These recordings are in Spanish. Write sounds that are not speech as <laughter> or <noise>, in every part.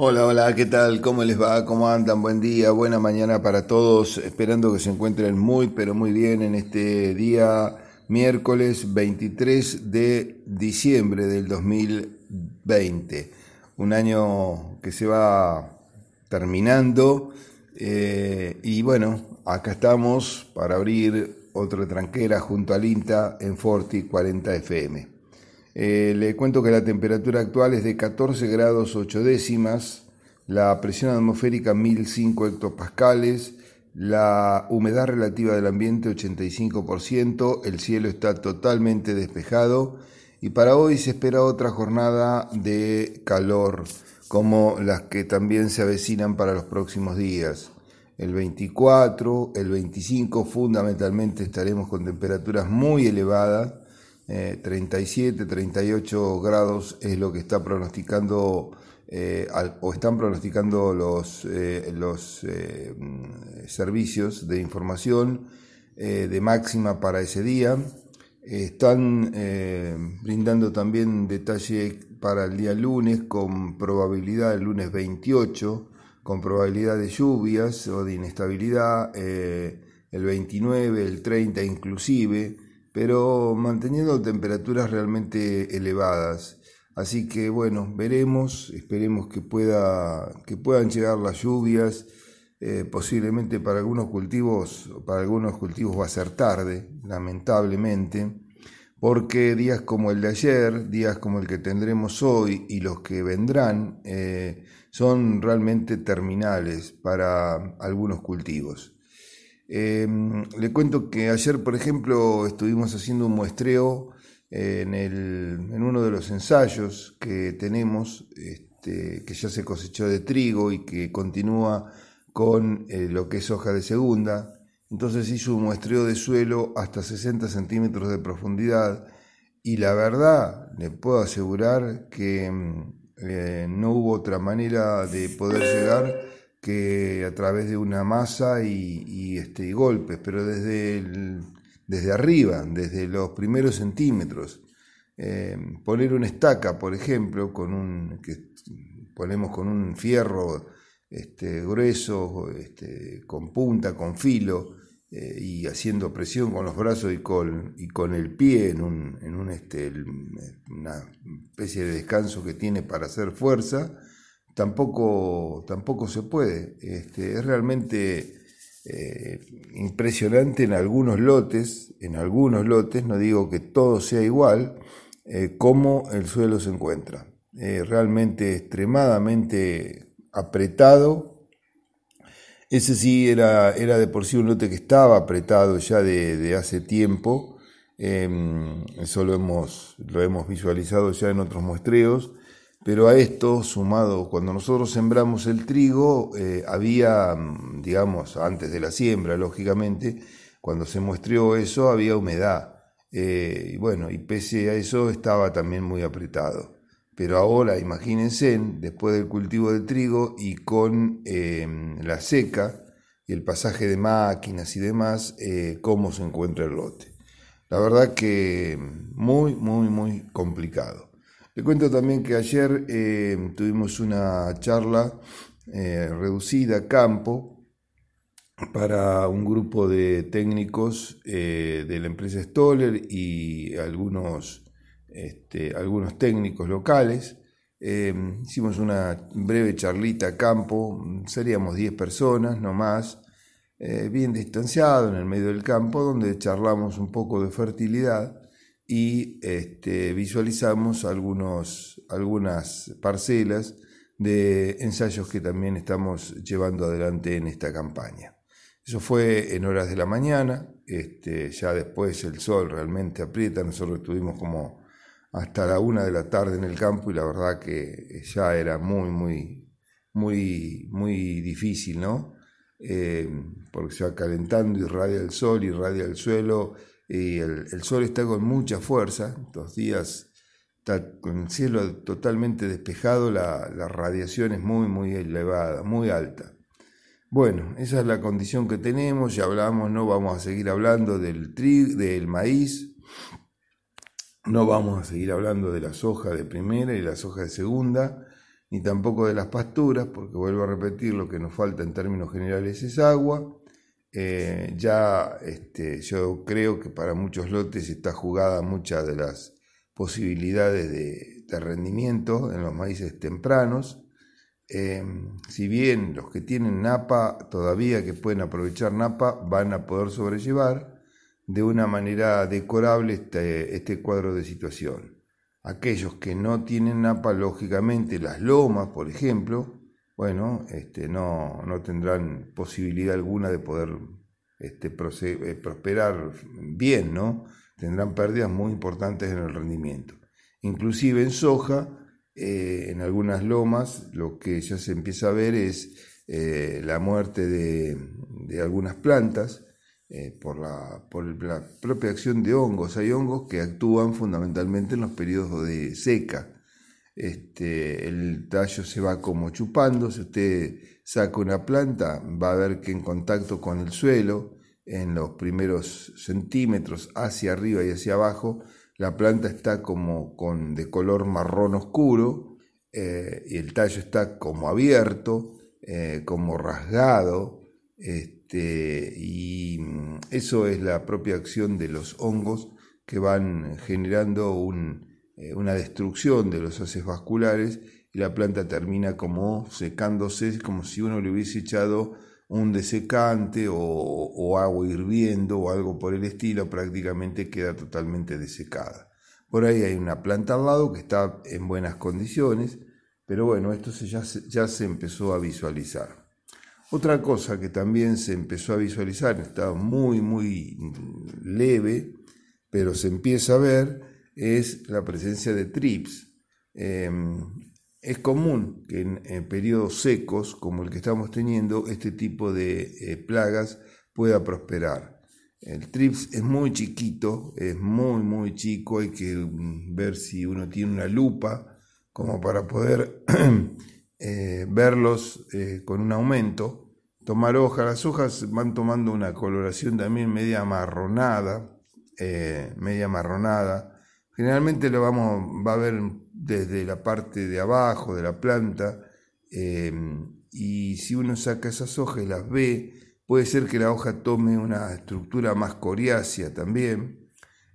Hola, hola, ¿qué tal? ¿Cómo les va? ¿Cómo andan? Buen día, buena mañana para todos. Esperando que se encuentren muy, pero muy bien en este día miércoles 23 de diciembre del 2020. Un año que se va terminando eh, y bueno, acá estamos para abrir otra tranquera junto al INTA en Forti 40 FM. Eh, le cuento que la temperatura actual es de 14 grados 8 décimas, la presión atmosférica 1005 hectopascales, la humedad relativa del ambiente 85%, el cielo está totalmente despejado y para hoy se espera otra jornada de calor como las que también se avecinan para los próximos días. El 24, el 25 fundamentalmente estaremos con temperaturas muy elevadas 37, eh, 38 grados es lo que está pronosticando eh, o están pronosticando los, eh, los servicios de información de máxima para ese día. Están brindando también detalle para el día lunes con probabilidad el lunes 28, con probabilidad de lluvias o de inestabilidad el 29, el 30 inclusive pero manteniendo temperaturas realmente elevadas. Así que bueno, veremos, esperemos que, pueda, que puedan llegar las lluvias. Eh, posiblemente para algunos cultivos, para algunos cultivos va a ser tarde, lamentablemente, porque días como el de ayer, días como el que tendremos hoy y los que vendrán, eh, son realmente terminales para algunos cultivos. Em, le cuento que ayer, por ejemplo, estuvimos haciendo un muestreo en, en uno de los ensayos que tenemos, este, que ya se cosechó de trigo y que continúa con eh, lo que es hoja de segunda. Entonces hizo un muestreo de suelo hasta 60 centímetros de profundidad y la verdad, le puedo asegurar que em, eh, no hubo otra manera de poder llegar que a través de una masa y, este, golpes, pero desde, desde arriba, desde los primeros centímetros. Eh, poner una estaca, por ejemplo, con un, que ponemos con un fierro este, grueso, este, con punta, con filo, eh, y haciendo presión con los brazos y con, y con el pie en, un, en un, este, una especie de descanso que tiene para hacer fuerza, tampoco, tampoco se puede. Este, es realmente eh, impresionante en algunos lotes, en algunos lotes, no digo que todo sea igual, eh, cómo el suelo se encuentra. Eh, realmente extremadamente apretado. Ese sí era, era de por sí un lote que estaba apretado ya de, hace tiempo. Em, eso lo hemos, lo hemos visualizado ya en otros muestreos. Pero a esto, sumado, cuando nosotros sembramos el trigo, eh, había, mm, digamos, antes de la siembra, lógicamente, cuando se muestreó eso, había humedad. Eh, y bueno, y pese a eso estaba también muy apretado. Pero ahora, imagínense, después del cultivo del trigo y con em, la seca y el pasaje de máquinas y demás, eh, cómo se encuentra el lote. La verdad que muy, muy, muy complicado. Le cuento también que ayer eh, tuvimos una charla eh, reducida a campo para un grupo de técnicos eh, de la empresa Stoller y algunos, este, algunos técnicos locales. hicimos una breve charlita a campo, seríamos 10 personas, no más, bien distanciado en el medio del campo, donde charlamos un poco de fertilidad y este, visualizamos algunos, algunas parcelas de ensayos que también estamos llevando adelante en esta campaña. Eso fue en horas de la mañana, este, ya después el sol realmente aprieta, nosotros estuvimos como hasta la una de la tarde en el campo y la verdad que ya era muy, muy, muy, muy difícil, ¿no? Eh, porque se va calentando, irradia el sol, irradia el suelo, y el, sol está con mucha fuerza, estos días está con el cielo totalmente despejado, la, radiación es muy, muy elevada, muy alta. Bueno, esa es la condición que tenemos, ya hablamos, no vamos a seguir hablando del trigo, del maíz, no vamos a seguir hablando de la soja de primera y la soja de segunda, ni tampoco de las pasturas, porque vuelvo a repetir, lo que nos falta en términos generales es agua. Eh, ya este, yo creo que para muchos lotes está jugada muchas de las posibilidades de, rendimiento en los maíces tempranos. Eh, si bien los que tienen napa todavía que pueden aprovechar napa van a poder sobrellevar de una manera decorable este, este cuadro de situación. Aquellos que no tienen napa, lógicamente las lomas, por ejemplo, bueno, este, no, no tendrán posibilidad alguna de poder este, eh, prosperar bien, ¿no? Tendrán pérdidas muy importantes en el rendimiento. Inclusive en soja, eh, en algunas lomas, lo que ya se empieza a ver es eh, la muerte de, algunas plantas, eh, por la propia acción de hongos. Hay hongos que actúan fundamentalmente en los periodos de seca. Este, el tallo se va como chupando, si usted saca una planta va a ver que en contacto con el suelo, en los primeros centímetros hacia arriba y hacia abajo, la planta está como con, de color marrón oscuro eh, y el tallo está como abierto, eh, como rasgado. Este, y mm, eso es la propia acción de los hongos que van generando eh, una destrucción de los haces vasculares y la planta termina como secándose, como si uno le hubiese echado un desecante o, o, agua hirviendo o algo por el estilo, prácticamente queda totalmente desecada. Por ahí hay una planta al lado que está en buenas condiciones, pero bueno, esto ya, ya se empezó a visualizar. Otra cosa que también se empezó a visualizar, estaba muy, muy leve, pero se empieza a ver, es la presencia de trips. Em, es común que en, periodos secos, como el que estamos teniendo, este tipo de eh, plagas pueda prosperar. El trips es muy chiquito, es muy, muy chico, hay que mm, ver si uno tiene una lupa como para poder <clears throat> Eh, verlos eh, con un aumento, tomar hojas, las hojas van tomando una coloración también media marronada, eh, media marronada. Generalmente lo vamos, va a ver desde la parte de abajo de la planta y si uno saca esas hojas y las ve, puede ser que la hoja tome una estructura más coriácea también.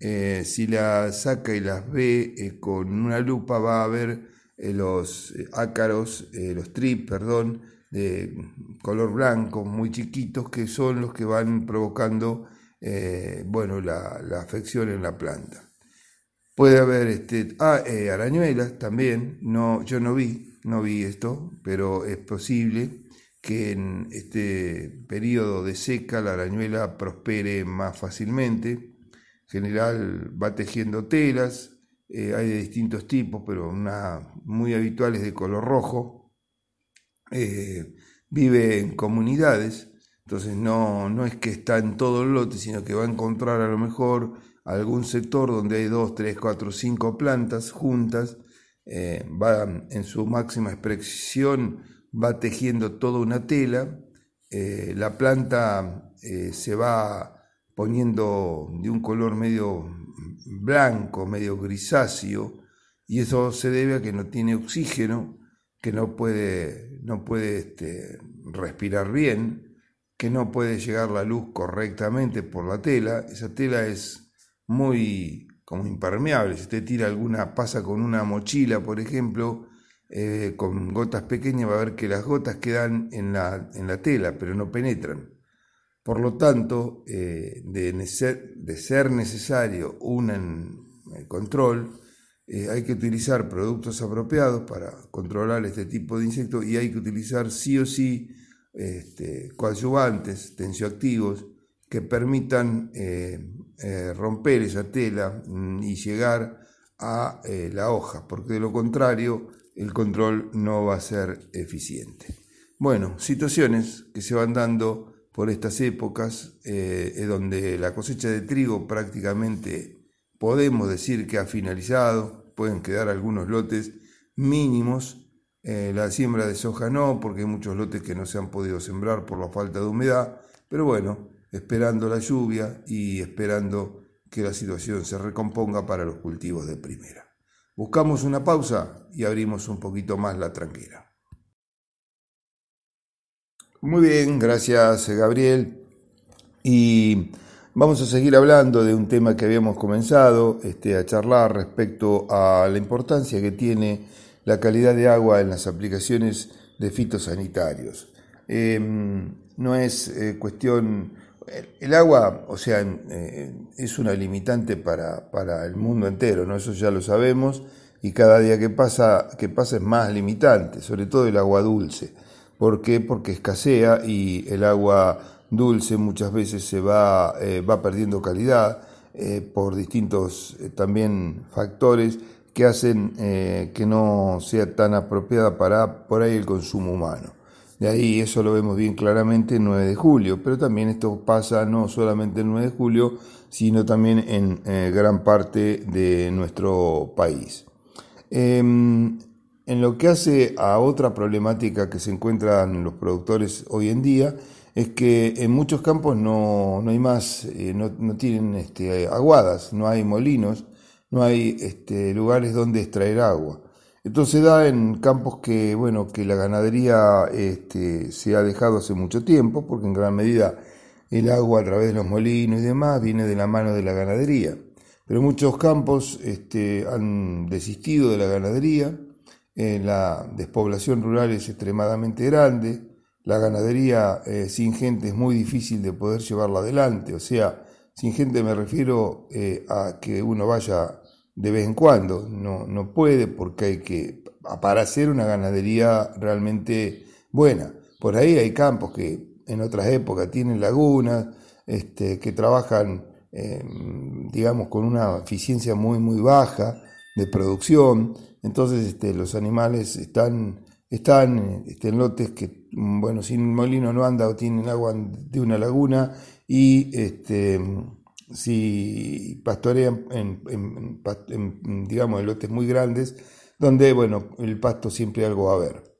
si la saca y las ve con una lupa va a ver eh, los eh, ácaros, eh, los trips, perdón, de color blanco, muy chiquitos, que son los que van provocando bueno, la, afección en la planta. Puede haber este, ah, arañuelas también, no, yo no vi, no vi esto, pero es posible que en este periodo de seca la arañuela prospere más fácilmente. En general va tejiendo telas, eh, hay de distintos tipos, pero una muy habitual es de color rojo. Eh, vive en comunidades, entonces no, no es que está en todo el lote, sino que va a encontrar a lo mejor algún sector donde hay dos, tres, cuatro, cinco plantas juntas, eh, va en su máxima expresión, va tejiendo toda una tela, la planta se va poniendo de un color medio blanco, medio grisáceo, y eso se debe a que no tiene oxígeno, que no puede, no puede este, respirar bien, que no puede llegar la luz correctamente por la tela. Esa tela es muy como impermeable. Si usted tira alguna, pasa con una mochila, por ejemplo, eh, con gotas pequeñas, va a ver que las gotas quedan en la, en la tela, pero no penetran. Por lo tanto, eh, de, ser, necesario un control, eh, hay que utilizar productos apropiados para controlar este tipo de insectos y hay que utilizar sí o sí este, coadyuvantes tensioactivos que permitan eh, romper esa tela mm, y llegar a la hoja, porque de lo contrario el control no va a ser eficiente. Bueno, situaciones que se van dando por estas épocas, eh, donde la cosecha de trigo prácticamente podemos decir que ha finalizado, pueden quedar algunos lotes mínimos, eh, la siembra de soja no, porque hay muchos lotes que no se han podido sembrar por la falta de humedad, pero bueno, esperando la lluvia y esperando que la situación se recomponga para los cultivos de primera. Buscamos una pausa y abrimos un poquito más la tranquera. Muy bien, gracias Gabriel. Y vamos a seguir hablando de un tema que habíamos comenzado este, a charlar respecto a la importancia que tiene la calidad de agua en las aplicaciones de fitosanitarios. Em, no es eh, cuestión el agua, o sea, eh, es una limitante para, para, el mundo entero, ¿no? Eso ya lo sabemos, y cada día que pasa, que pasa es más limitante, sobre todo el agua dulce. ¿Por qué? Porque escasea y el agua dulce muchas veces se va, eh, va perdiendo calidad eh, por distintos también factores que hacen que no sea tan apropiada para por ahí el consumo humano. De ahí eso lo vemos bien claramente el 9 de julio, pero también esto pasa no solamente el 9 de julio, sino también en eh, gran parte de nuestro país. Em, en lo que hace a otra problemática que se encuentran los productores hoy en día, es que en muchos campos no, hay más, eh, no, tienen este, aguadas, no hay molinos, no hay este, lugares donde extraer agua. Entonces da en campos que, bueno, que la ganadería este, se ha dejado hace mucho tiempo, porque en gran medida el agua a través de los molinos y demás viene de la mano de la ganadería. Pero muchos campos este, han desistido de la ganadería, eh, la despoblación rural es extremadamente grande, la ganadería eh, sin gente es muy difícil de poder llevarla adelante, o sea, sin gente me refiero eh, a que uno vaya de vez en cuando, no, no puede porque hay que, para hacer una ganadería realmente buena. Por ahí hay campos que en otras épocas tienen lagunas, este, que trabajan, em, digamos, con una eficiencia muy, muy baja de producción. Entonces este, los animales están, están este, en lotes que, bueno, sin molino no anda o tienen agua de una laguna y este, si pastorean en, digamos, en lotes muy grandes, donde, bueno, el pasto siempre algo va a haber.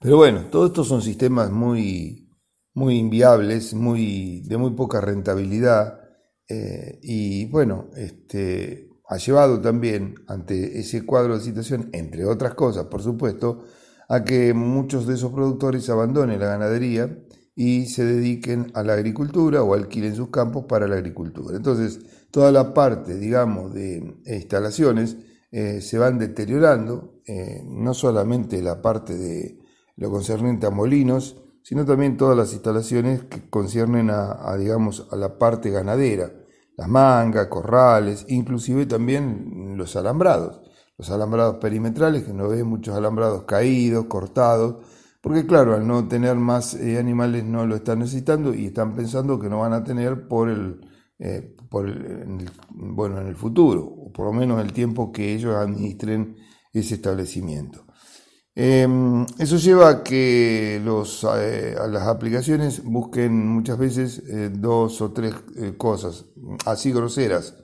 Pero bueno, todos estos son sistemas muy, muy inviables, muy, de muy poca rentabilidad, eh, y bueno, este, ha llevado también ante ese cuadro de situación, entre otras cosas, por supuesto, a que muchos de esos productores abandonen la ganadería y se dediquen a la agricultura o alquilen sus campos para la agricultura. Entonces, toda la parte, digamos, de instalaciones eh, se van deteriorando, eh, no solamente la parte de lo concerniente a molinos, sino también todas las instalaciones que conciernen a, digamos, a la parte ganadera, las mangas, corrales, inclusive también los alambrados, los alambrados perimetrales, que no ven muchos alambrados caídos, cortados, porque claro, al no tener más eh, animales no lo están necesitando y están pensando que no van a tener por el, eh, por el, bueno, en el futuro, o por lo menos el tiempo que ellos administren ese establecimiento. Em, eso lleva a que los, eh, a las aplicaciones busquen muchas veces dos o tres cosas así groseras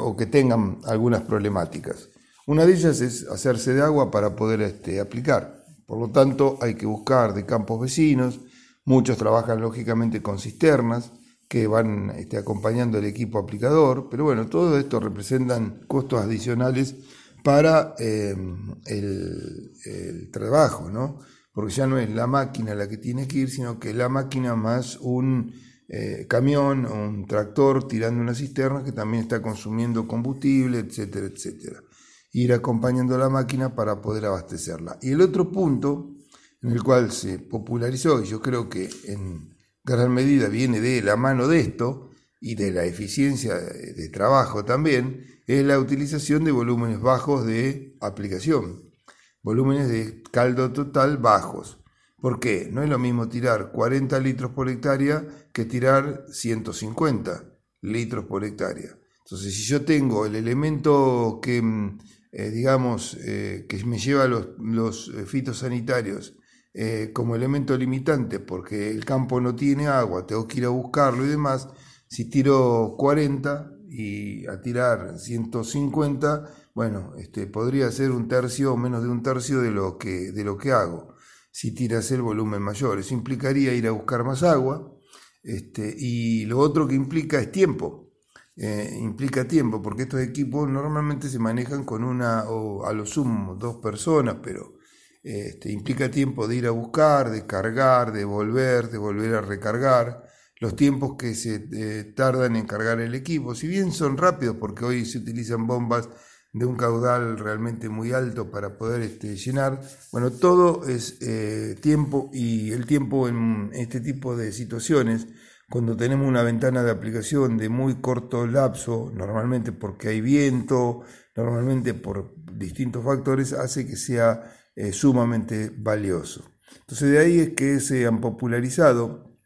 o que tengan algunas problemáticas. Una de ellas es hacerse de agua para poder este, aplicar. Por lo tanto, hay que buscar de campos vecinos, muchos trabajan lógicamente con cisternas que van este, acompañando el equipo aplicador, pero bueno, todo esto representan costos adicionales para em, el, trabajo, ¿no? Porque ya no es la máquina la que tiene que ir, sino que la máquina más un eh, camión, un tractor tirando una cisterna que también está consumiendo combustible, etcétera, etcétera ir acompañando la máquina para poder abastecerla. Y el otro punto en el cual se popularizó, y yo creo que en gran medida viene de la mano de esto y de la eficiencia de trabajo también, es la utilización de volúmenes bajos de aplicación, volúmenes de caldo total bajos. ¿Por qué? No es lo mismo tirar 40 litros por hectárea que tirar 150 litros por hectárea. Entonces, si yo tengo el elemento que mm, eh, digamos, eh, que me lleva los, eh, fitosanitarios como elemento limitante porque el campo no tiene agua, tengo que ir a buscarlo y demás, si tiro 40 y a tirar 150, bueno, este, podría ser un tercio o menos de un tercio de lo que, de lo que hago. Si tiras el volumen mayor, eso implicaría ir a buscar más agua. Este, y lo otro que implica es tiempo eh, implica tiempo, porque estos equipos normalmente se manejan con una o a lo sumo dos personas, pero este, implica tiempo de ir a buscar, de cargar, de volver, de volver a recargar, los tiempos que se eh, tardan en cargar el equipo, si bien son rápidos porque hoy se utilizan bombas de un caudal realmente muy alto para poder este, llenar. Bueno, todo es eh, tiempo y el tiempo en este tipo de situaciones cuando tenemos una ventana de aplicación de muy corto lapso, normalmente porque hay viento, normalmente por distintos factores, hace que sea eh, sumamente valioso. Entonces de ahí es que se han popularizado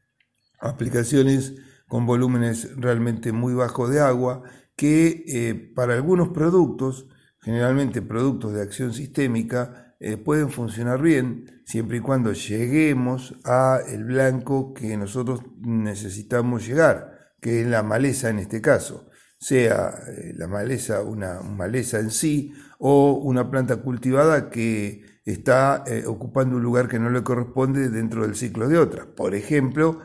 aplicaciones con volúmenes realmente muy bajos de agua, que eh, para algunos productos, generalmente productos de acción sistémica, eh, pueden funcionar bien siempre y cuando lleguemos a el blanco que nosotros necesitamos llegar, que es la maleza en este caso, sea eh, la maleza una maleza en sí o una planta cultivada que está eh, ocupando un lugar que no le corresponde dentro del ciclo de otra. Por ejemplo,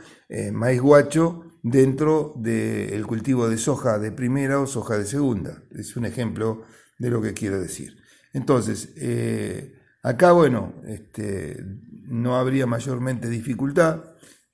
maíz guacho dentro del cultivo de soja de primera o soja de segunda. Es un ejemplo de lo que quiero decir. Entonces, Acá, bueno, este, no habría mayormente dificultad.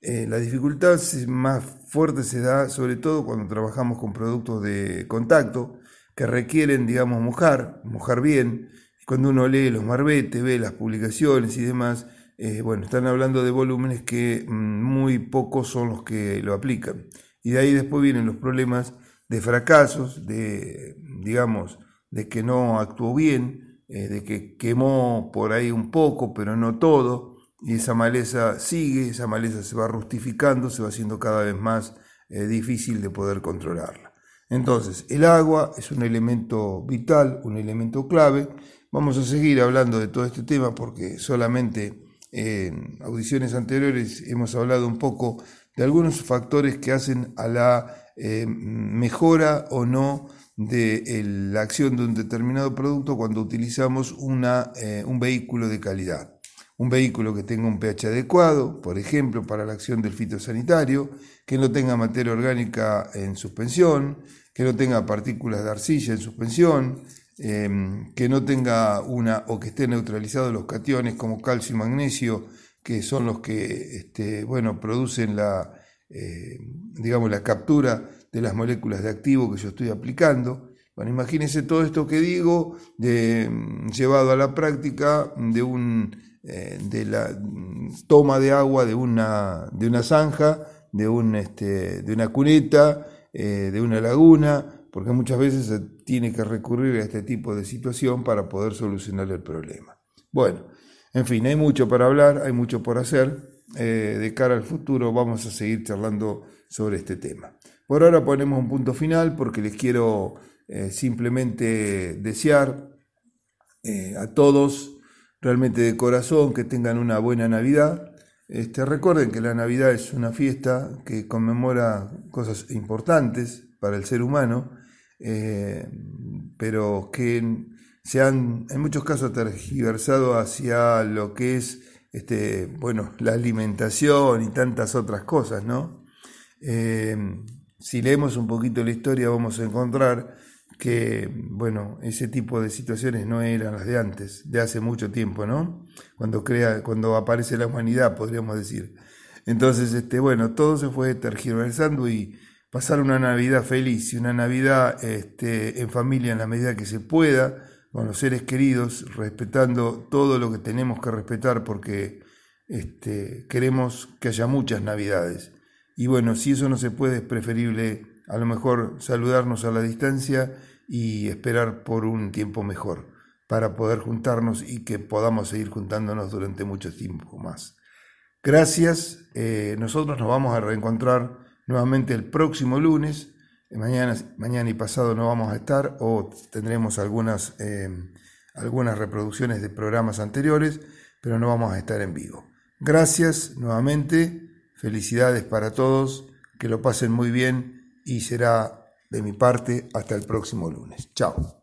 Eh, la dificultad más fuerte se da sobre todo cuando trabajamos con productos de contacto que requieren, digamos, mojar, mojar bien. Cuando uno lee los marbetes, ve las publicaciones y demás, eh, bueno, están hablando de volúmenes que mm, muy pocos son los que lo aplican. Y de ahí después vienen los problemas de fracasos, de, digamos, de que no actuó bien, eh, de que quemó por ahí un poco, pero no todo, y esa maleza sigue, esa maleza se va rustificando, se va haciendo cada vez más eh, difícil de poder controlarla. Entonces, el agua es un elemento vital, un elemento clave. Vamos a seguir hablando de todo este tema porque solamente en audiciones anteriores hemos hablado un poco de algunos factores que hacen a la eh, mejora o no de la acción de un determinado producto cuando utilizamos una, eh, un vehículo de calidad. Un vehículo que tenga un pH adecuado, por ejemplo, para la acción del fitosanitario, que no tenga materia orgánica en suspensión, que no tenga partículas de arcilla en suspensión, em, que no tenga una o que esté neutralizado los cationes como calcio y magnesio, que son los que este, bueno, producen la, eh, digamos, la captura de las moléculas de activo que yo estoy aplicando. Bueno, imagínense todo esto que digo mm, llevado a la práctica de, un, eh, de la mm, toma de agua de una, de una zanja, de, un, este, de una cuneta, eh, de una laguna, porque muchas veces se tiene que recurrir a este tipo de situación para poder solucionar el problema. Bueno, en fin, hay mucho para hablar, hay mucho por hacer. Eh, de cara al futuro vamos a seguir charlando sobre este tema. Por ahora ponemos un punto final porque les quiero eh, simplemente desear eh, a todos realmente de corazón que tengan una buena Navidad. Este, recuerden que la Navidad es una fiesta que conmemora cosas importantes para el ser humano, eh, pero que se han en muchos casos tergiversado hacia lo que es este, bueno, la alimentación y tantas otras cosas, ¿no? Si leemos un poquito la historia vamos a encontrar que, bueno, ese tipo de situaciones no eran las de antes, de hace mucho tiempo, ¿no? Cuando, crea, cuando aparece la humanidad, podríamos decir. Entonces, este, bueno, todo se fue tergiversando y pasar una Navidad feliz y una Navidad este, en familia en la medida que se pueda, con los seres queridos, respetando todo lo que tenemos que respetar porque este, queremos que haya muchas Navidades. Y bueno, si eso no se puede, es preferible a lo mejor saludarnos a la distancia y esperar por un tiempo mejor para poder juntarnos y que podamos seguir juntándonos durante mucho tiempo más. Gracias, eh, nosotros nos vamos a reencontrar nuevamente el próximo lunes, mañana, mañana y pasado no vamos a estar o tendremos algunas, eh, algunas reproducciones de programas anteriores, pero no vamos a estar en vivo. Gracias nuevamente. Felicidades para todos, que lo pasen muy bien y será de mi parte hasta el próximo lunes. Chao.